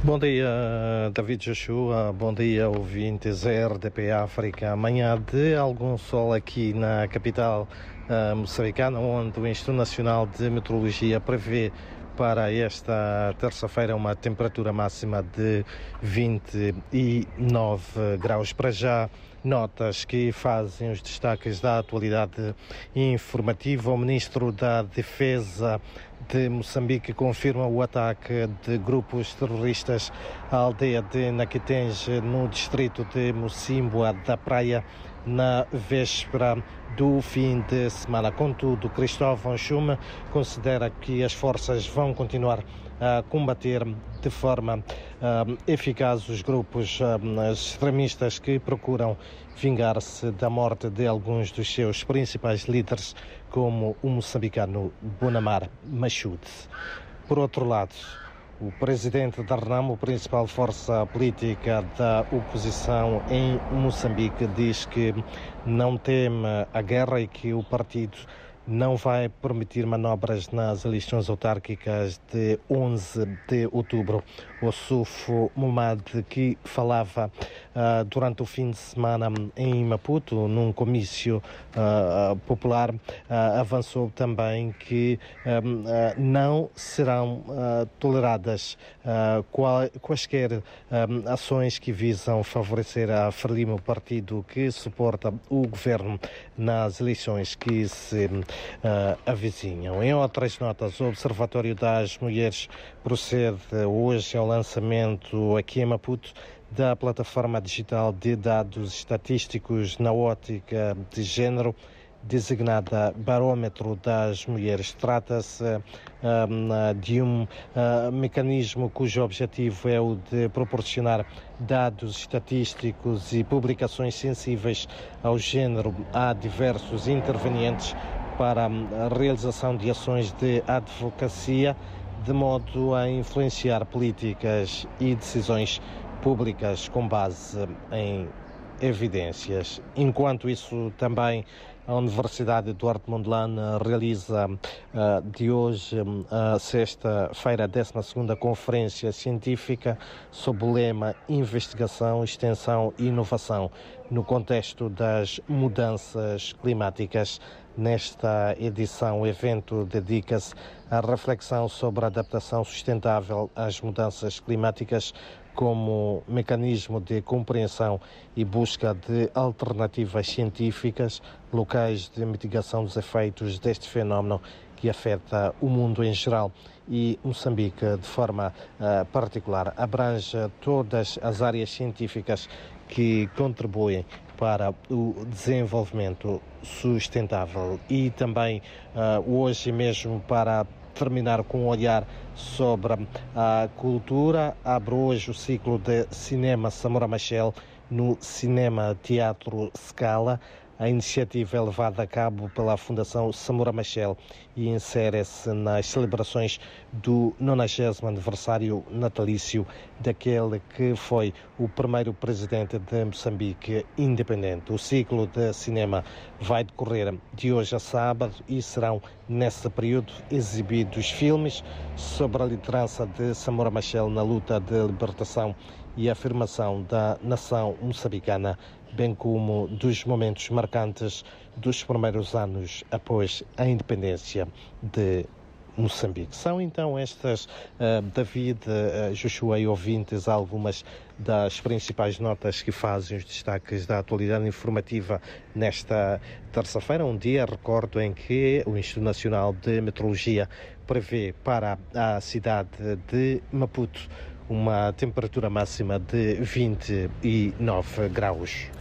Bom dia, David Joshua. Bom dia, ouvintes RDP África. Amanhã de algum sol aqui na capital uh, moçambicana, onde o Instituto Nacional de Meteorologia prevê para esta terça-feira uma temperatura máxima de 29 graus. Para já, notas que fazem os destaques da atualidade informativa. O Ministro da Defesa de Moçambique confirma o ataque de grupos terroristas à aldeia de Naquitenge, no distrito de Mocimboa da Praia, na véspera do fim de semana. Contudo, Cristóvão Schume considera que as forças vão continuar a combater de forma uh, eficaz os grupos uh, extremistas que procuram vingar-se da morte de alguns dos seus principais líderes, como o moçambicano Bonamar Machude. Por outro lado, o presidente da RNAM, principal força política da oposição em Moçambique, diz que não teme a guerra e que o partido não vai permitir manobras nas eleições autárquicas de 11 de outubro. O Sufo Mumad, que falava uh, durante o fim de semana em Maputo, num comício uh, popular, uh, avançou também que não serão toleradas qual, quaisquer ações que visam favorecer a Frelimo, partido que suporta o governo nas eleições que se uh, avizinham. Em outras notas, o Observatório das Mulheres procede hoje ao lançamento aqui em Maputo da plataforma digital de dados estatísticos na ótica de género designada Barômetro das Mulheres. Trata-se um, de um uh, mecanismo cujo objetivo é o de proporcionar dados estatísticos e publicações sensíveis ao género a diversos intervenientes para a realização de ações de advocacia, de modo a influenciar políticas e decisões públicas com base em evidências. Enquanto isso, também a Universidade Eduardo Mondlane realiza uh, de hoje, uh, sexta-feira, a 12 Conferência Científica sob o lema Investigação, Extensão e Inovação no contexto das mudanças climáticas. Nesta edição, o evento dedica-se à reflexão sobre a adaptação sustentável às mudanças climáticas como mecanismo de compreensão e busca de alternativas científicas locais de mitigação dos efeitos deste fenómeno que afeta o mundo em geral e Moçambique de forma uh, particular. Abrange todas as áreas científicas que contribuem para o desenvolvimento sustentável e também uh, hoje mesmo para terminar com um olhar sobre a cultura. Abre hoje o ciclo de cinema Samora Machel no Cinema Teatro Scala. A iniciativa é levada a cabo pela Fundação Samora Machel e insere-se nas celebrações do 90 aniversário natalício daquele que foi o primeiro presidente de Moçambique independente. O ciclo de cinema vai decorrer de hoje a sábado e serão, nesse período, exibidos filmes sobre a liderança de Samora Machel na luta de libertação e afirmação da nação moçambicana bem como dos momentos marcantes dos primeiros anos após a independência de Moçambique. São então estas, uh, David, uh, Joshua e ouvintes, algumas das principais notas que fazem os destaques da atualidade informativa nesta terça-feira, um dia, recordo, em que o Instituto Nacional de Meteorologia prevê para a cidade de Maputo uma temperatura máxima de 29 graus.